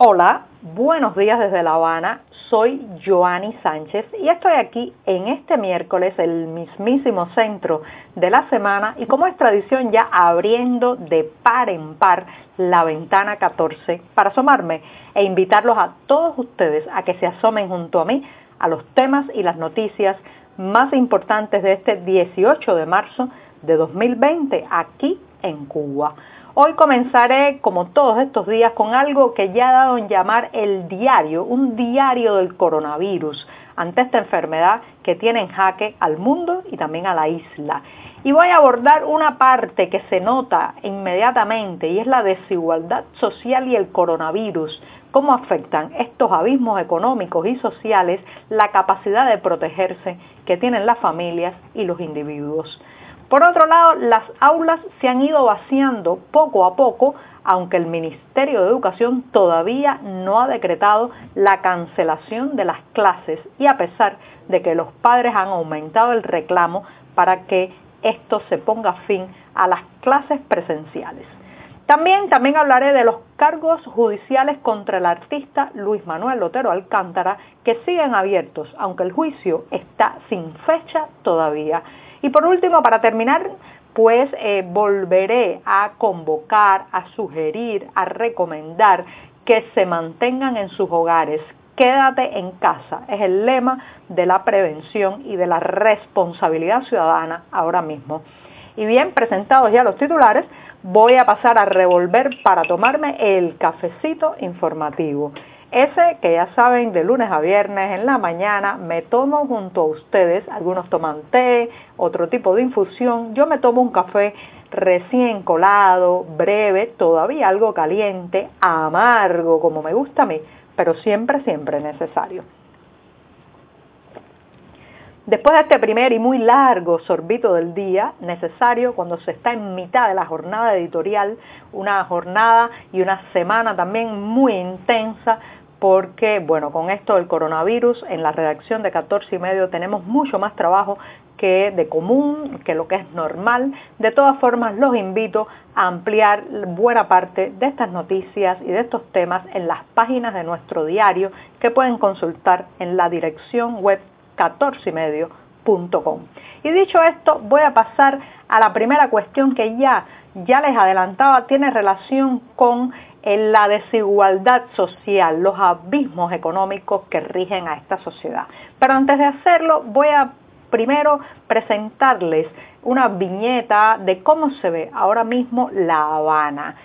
Hola, buenos días desde La Habana. Soy Joanny Sánchez y estoy aquí en este miércoles, el mismísimo centro de la semana y como es tradición ya abriendo de par en par la ventana 14 para asomarme e invitarlos a todos ustedes a que se asomen junto a mí a los temas y las noticias más importantes de este 18 de marzo de 2020 aquí en Cuba. Hoy comenzaré, como todos estos días, con algo que ya ha dado en llamar el diario, un diario del coronavirus, ante esta enfermedad que tiene en jaque al mundo y también a la isla. Y voy a abordar una parte que se nota inmediatamente y es la desigualdad social y el coronavirus, cómo afectan estos abismos económicos y sociales la capacidad de protegerse que tienen las familias y los individuos. Por otro lado, las aulas se han ido vaciando poco a poco, aunque el Ministerio de Educación todavía no ha decretado la cancelación de las clases y a pesar de que los padres han aumentado el reclamo para que esto se ponga fin a las clases presenciales. También, también hablaré de los cargos judiciales contra el artista Luis Manuel Lotero Alcántara que siguen abiertos, aunque el juicio está sin fecha todavía. Y por último, para terminar, pues eh, volveré a convocar, a sugerir, a recomendar que se mantengan en sus hogares. Quédate en casa. Es el lema de la prevención y de la responsabilidad ciudadana ahora mismo. Y bien, presentados ya los titulares, voy a pasar a revolver para tomarme el cafecito informativo. Ese que ya saben, de lunes a viernes en la mañana me tomo junto a ustedes, algunos toman té, otro tipo de infusión, yo me tomo un café recién colado, breve, todavía algo caliente, amargo como me gusta a mí, pero siempre, siempre necesario. Después de este primer y muy largo sorbito del día, necesario cuando se está en mitad de la jornada editorial, una jornada y una semana también muy intensa, porque, bueno, con esto del coronavirus, en la redacción de 14 y medio tenemos mucho más trabajo que de común, que lo que es normal. De todas formas, los invito a ampliar buena parte de estas noticias y de estos temas en las páginas de nuestro diario que pueden consultar en la dirección web 14 y medio.com. Y dicho esto, voy a pasar a la primera cuestión que ya, ya les adelantaba, tiene relación con en la desigualdad social, los abismos económicos que rigen a esta sociedad. Pero antes de hacerlo, voy a primero presentarles una viñeta de cómo se ve ahora mismo La Habana.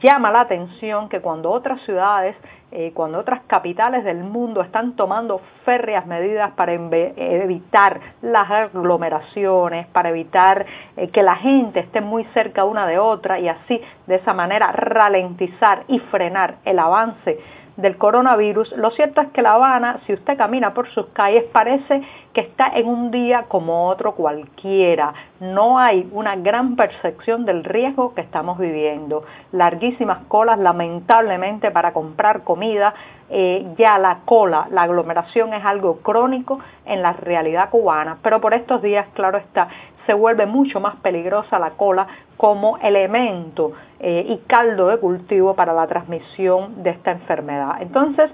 Llama la atención que cuando otras ciudades, eh, cuando otras capitales del mundo están tomando férreas medidas para evitar las aglomeraciones, para evitar eh, que la gente esté muy cerca una de otra y así de esa manera ralentizar y frenar el avance del coronavirus, lo cierto es que La Habana, si usted camina por sus calles, parece que está en un día como otro cualquiera. No hay una gran percepción del riesgo que estamos viviendo. Larguísimas colas, lamentablemente, para comprar comida. Eh, ya la cola, la aglomeración es algo crónico en la realidad cubana, pero por estos días, claro está, se vuelve mucho más peligrosa la cola como elemento eh, y caldo de cultivo para la transmisión de esta enfermedad. Entonces,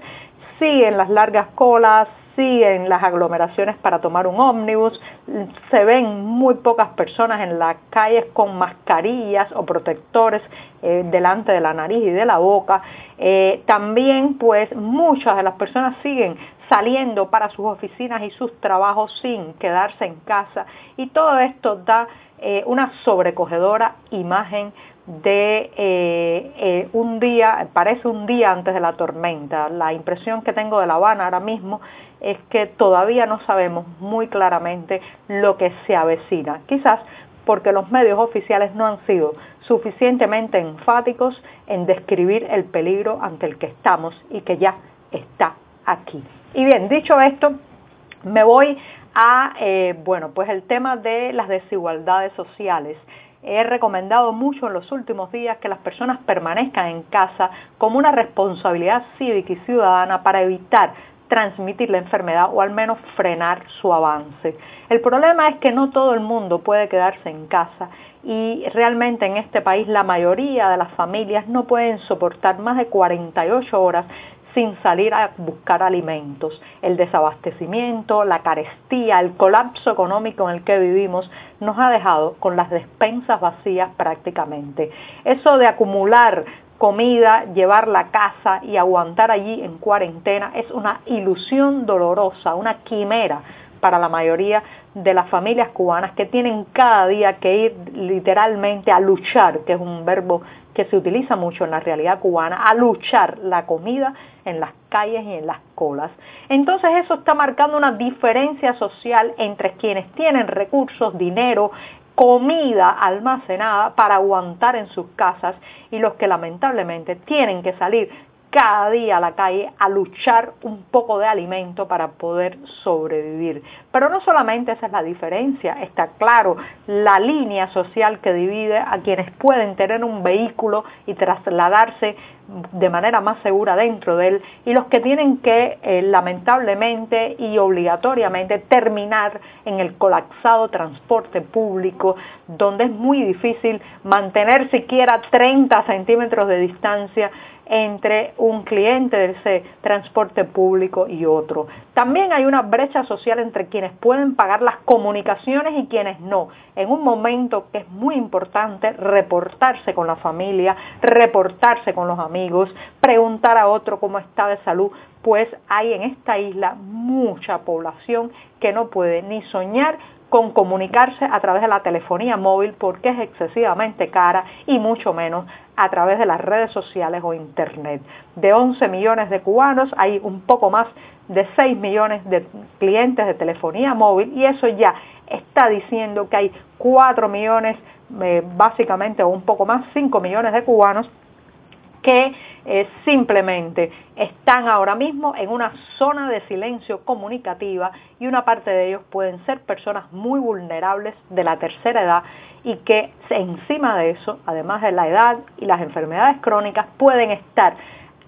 siguen las largas colas, siguen las aglomeraciones para tomar un ómnibus, se ven muy pocas personas en las calles con mascarillas o protectores eh, delante de la nariz y de la boca. Eh, también pues muchas de las personas siguen saliendo para sus oficinas y sus trabajos sin quedarse en casa y todo esto da eh, una sobrecogedora imagen de eh, eh, un día, parece un día antes de la tormenta. La impresión que tengo de La Habana ahora mismo es que todavía no sabemos muy claramente lo que se avecina. Quizás porque los medios oficiales no han sido suficientemente enfáticos en describir el peligro ante el que estamos y que ya está aquí. Y bien, dicho esto, me voy a, eh, bueno, pues el tema de las desigualdades sociales. He recomendado mucho en los últimos días que las personas permanezcan en casa como una responsabilidad cívica y ciudadana para evitar transmitir la enfermedad o al menos frenar su avance. El problema es que no todo el mundo puede quedarse en casa y realmente en este país la mayoría de las familias no pueden soportar más de 48 horas sin salir a buscar alimentos. El desabastecimiento, la carestía, el colapso económico en el que vivimos nos ha dejado con las despensas vacías prácticamente. Eso de acumular comida, llevarla a casa y aguantar allí en cuarentena es una ilusión dolorosa, una quimera para la mayoría de las familias cubanas que tienen cada día que ir literalmente a luchar, que es un verbo que se utiliza mucho en la realidad cubana, a luchar la comida en las calles y en las colas. Entonces eso está marcando una diferencia social entre quienes tienen recursos, dinero, comida almacenada para aguantar en sus casas y los que lamentablemente tienen que salir cada día a la calle a luchar un poco de alimento para poder sobrevivir. Pero no solamente esa es la diferencia, está claro la línea social que divide a quienes pueden tener un vehículo y trasladarse de manera más segura dentro de él y los que tienen que eh, lamentablemente y obligatoriamente terminar en el colapsado transporte público donde es muy difícil mantener siquiera 30 centímetros de distancia entre un cliente de ese transporte público y otro. También hay una brecha social entre quienes pueden pagar las comunicaciones y quienes no. En un momento que es muy importante reportarse con la familia, reportarse con los amigos, preguntar a otro cómo está de salud, pues hay en esta isla mucha población que no puede ni soñar con comunicarse a través de la telefonía móvil porque es excesivamente cara y mucho menos a través de las redes sociales o internet. De 11 millones de cubanos hay un poco más de 6 millones de clientes de telefonía móvil y eso ya está diciendo que hay 4 millones eh, básicamente o un poco más, 5 millones de cubanos que eh, simplemente están ahora mismo en una zona de silencio comunicativa y una parte de ellos pueden ser personas muy vulnerables de la tercera edad y que encima de eso, además de la edad y las enfermedades crónicas, pueden estar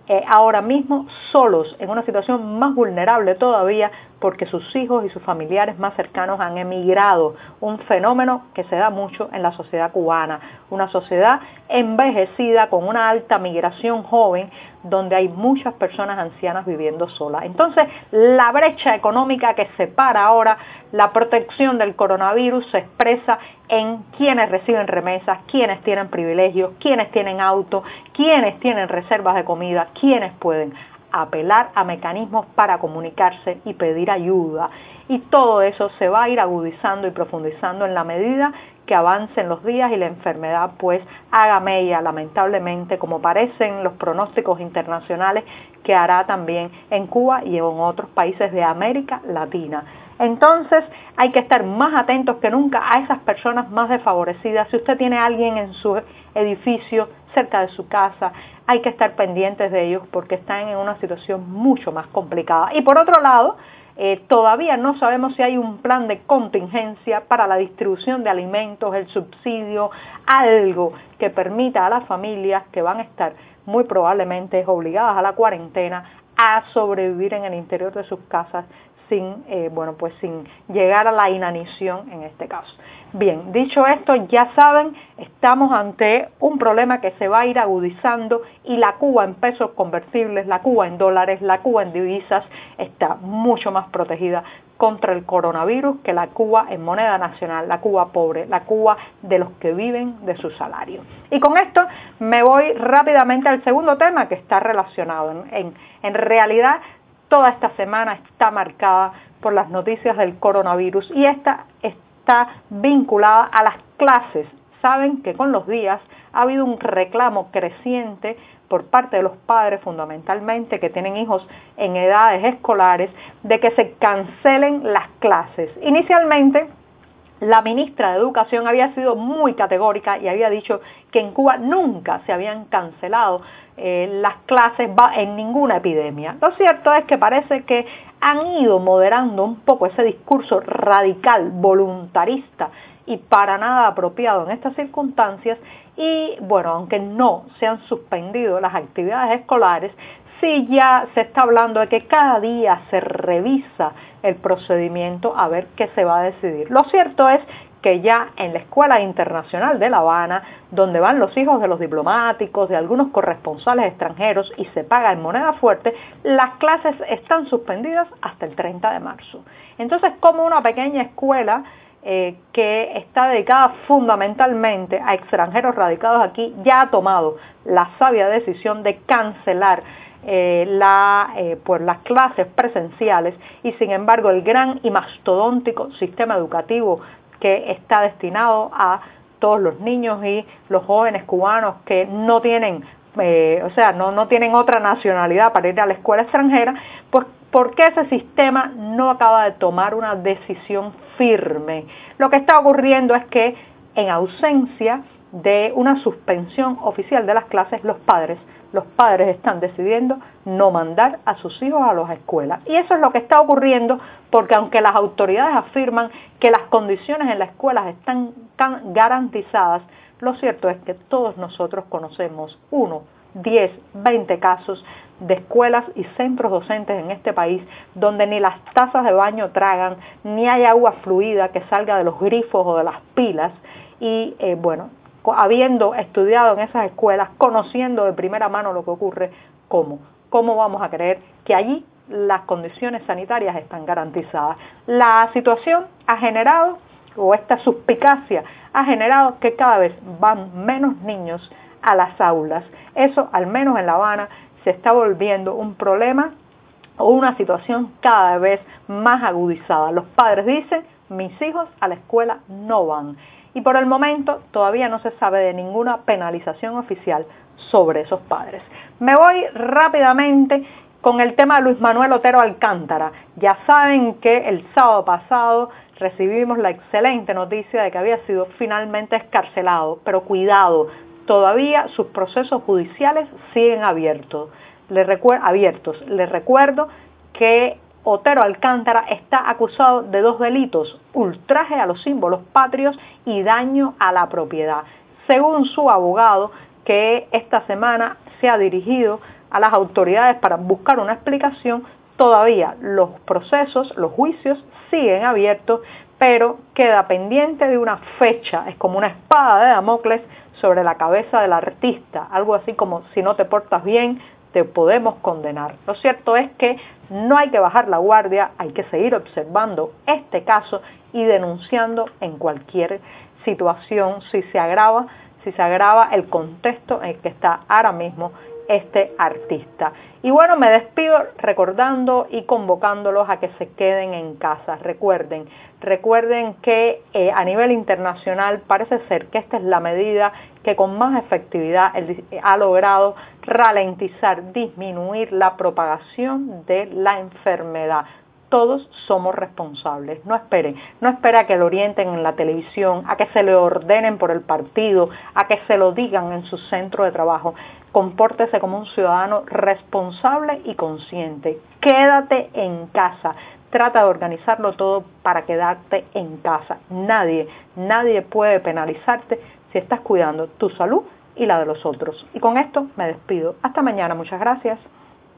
eh, ahora mismo solos, en una situación más vulnerable todavía, porque sus hijos y sus familiares más cercanos han emigrado, un fenómeno que se da mucho en la sociedad cubana, una sociedad envejecida con una alta migración joven, donde hay muchas personas ancianas viviendo solas. Entonces, la brecha económica que separa ahora la protección del coronavirus se expresa en quienes reciben remesas, quienes tienen privilegios, quienes tienen auto, quienes tienen reservas de comida, quienes pueden apelar a mecanismos para comunicarse y pedir ayuda. Y todo eso se va a ir agudizando y profundizando en la medida que avancen los días y la enfermedad pues haga mella lamentablemente como parecen los pronósticos internacionales que hará también en Cuba y en otros países de América Latina. Entonces hay que estar más atentos que nunca a esas personas más desfavorecidas. Si usted tiene a alguien en su edificio, cerca de su casa, hay que estar pendientes de ellos porque están en una situación mucho más complicada. Y por otro lado, eh, todavía no sabemos si hay un plan de contingencia para la distribución de alimentos, el subsidio, algo que permita a las familias que van a estar muy probablemente obligadas a la cuarentena a sobrevivir en el interior de sus casas sin, eh, bueno, pues sin llegar a la inanición en este caso. Bien, dicho esto, ya saben, estamos ante un problema que se va a ir agudizando y la Cuba en pesos convertibles, la Cuba en dólares, la Cuba en divisas está mucho más protegida contra el coronavirus que la Cuba en moneda nacional, la Cuba pobre, la Cuba de los que viven de su salario. Y con esto me voy rápidamente al segundo tema que está relacionado. En, en realidad, toda esta semana está marcada por las noticias del coronavirus y esta está vinculada a las clases. Saben que con los días ha habido un reclamo creciente por parte de los padres fundamentalmente que tienen hijos en edades escolares de que se cancelen las clases. Inicialmente la ministra de Educación había sido muy categórica y había dicho que en Cuba nunca se habían cancelado eh, las clases en ninguna epidemia. Lo cierto es que parece que han ido moderando un poco ese discurso radical, voluntarista y para nada apropiado en estas circunstancias y bueno, aunque no se han suspendido las actividades escolares, sí ya se está hablando de que cada día se revisa el procedimiento a ver qué se va a decidir. Lo cierto es que ya en la Escuela Internacional de La Habana, donde van los hijos de los diplomáticos, de algunos corresponsales extranjeros y se paga en moneda fuerte, las clases están suspendidas hasta el 30 de marzo. Entonces, como una pequeña escuela eh, que está dedicada fundamentalmente a extranjeros radicados aquí, ya ha tomado la sabia decisión de cancelar eh, eh, pues las clases presenciales y sin embargo el gran y mastodóntico sistema educativo que está destinado a todos los niños y los jóvenes cubanos que no tienen, eh, o sea, no, no tienen otra nacionalidad para ir a la escuela extranjera, pues ¿por qué ese sistema no acaba de tomar una decisión firme? Lo que está ocurriendo es que en ausencia de una suspensión oficial de las clases, los padres los padres están decidiendo no mandar a sus hijos a las escuelas. Y eso es lo que está ocurriendo porque aunque las autoridades afirman que las condiciones en las escuelas están tan garantizadas, lo cierto es que todos nosotros conocemos uno, 10, 20 casos de escuelas y centros docentes en este país donde ni las tazas de baño tragan, ni hay agua fluida que salga de los grifos o de las pilas. Y eh, bueno, habiendo estudiado en esas escuelas, conociendo de primera mano lo que ocurre, ¿cómo? ¿Cómo vamos a creer que allí las condiciones sanitarias están garantizadas? La situación ha generado, o esta suspicacia ha generado que cada vez van menos niños a las aulas. Eso, al menos en La Habana, se está volviendo un problema o una situación cada vez más agudizada. Los padres dicen, mis hijos a la escuela no van y por el momento todavía no se sabe de ninguna penalización oficial sobre esos padres. Me voy rápidamente con el tema de Luis Manuel Otero Alcántara. Ya saben que el sábado pasado recibimos la excelente noticia de que había sido finalmente escarcelado, pero cuidado, todavía sus procesos judiciales siguen abiertos. Les, abiertos. Les recuerdo que Otero Alcántara está acusado de dos delitos, ultraje a los símbolos patrios y daño a la propiedad. Según su abogado, que esta semana se ha dirigido a las autoridades para buscar una explicación, todavía los procesos, los juicios siguen abiertos, pero queda pendiente de una fecha, es como una espada de Damocles sobre la cabeza del artista, algo así como si no te portas bien, te podemos condenar. Lo cierto es que no hay que bajar la guardia, hay que seguir observando este caso y denunciando en cualquier situación si se agrava, si se agrava el contexto en el que está ahora mismo este artista. Y bueno, me despido recordando y convocándolos a que se queden en casa. Recuerden, recuerden que eh, a nivel internacional parece ser que esta es la medida que con más efectividad ha logrado ralentizar, disminuir la propagación de la enfermedad todos somos responsables. No esperen, no espera que lo orienten en la televisión, a que se le ordenen por el partido, a que se lo digan en su centro de trabajo. Compórtese como un ciudadano responsable y consciente. Quédate en casa. Trata de organizarlo todo para quedarte en casa. Nadie, nadie puede penalizarte si estás cuidando tu salud y la de los otros. Y con esto me despido. Hasta mañana. Muchas gracias.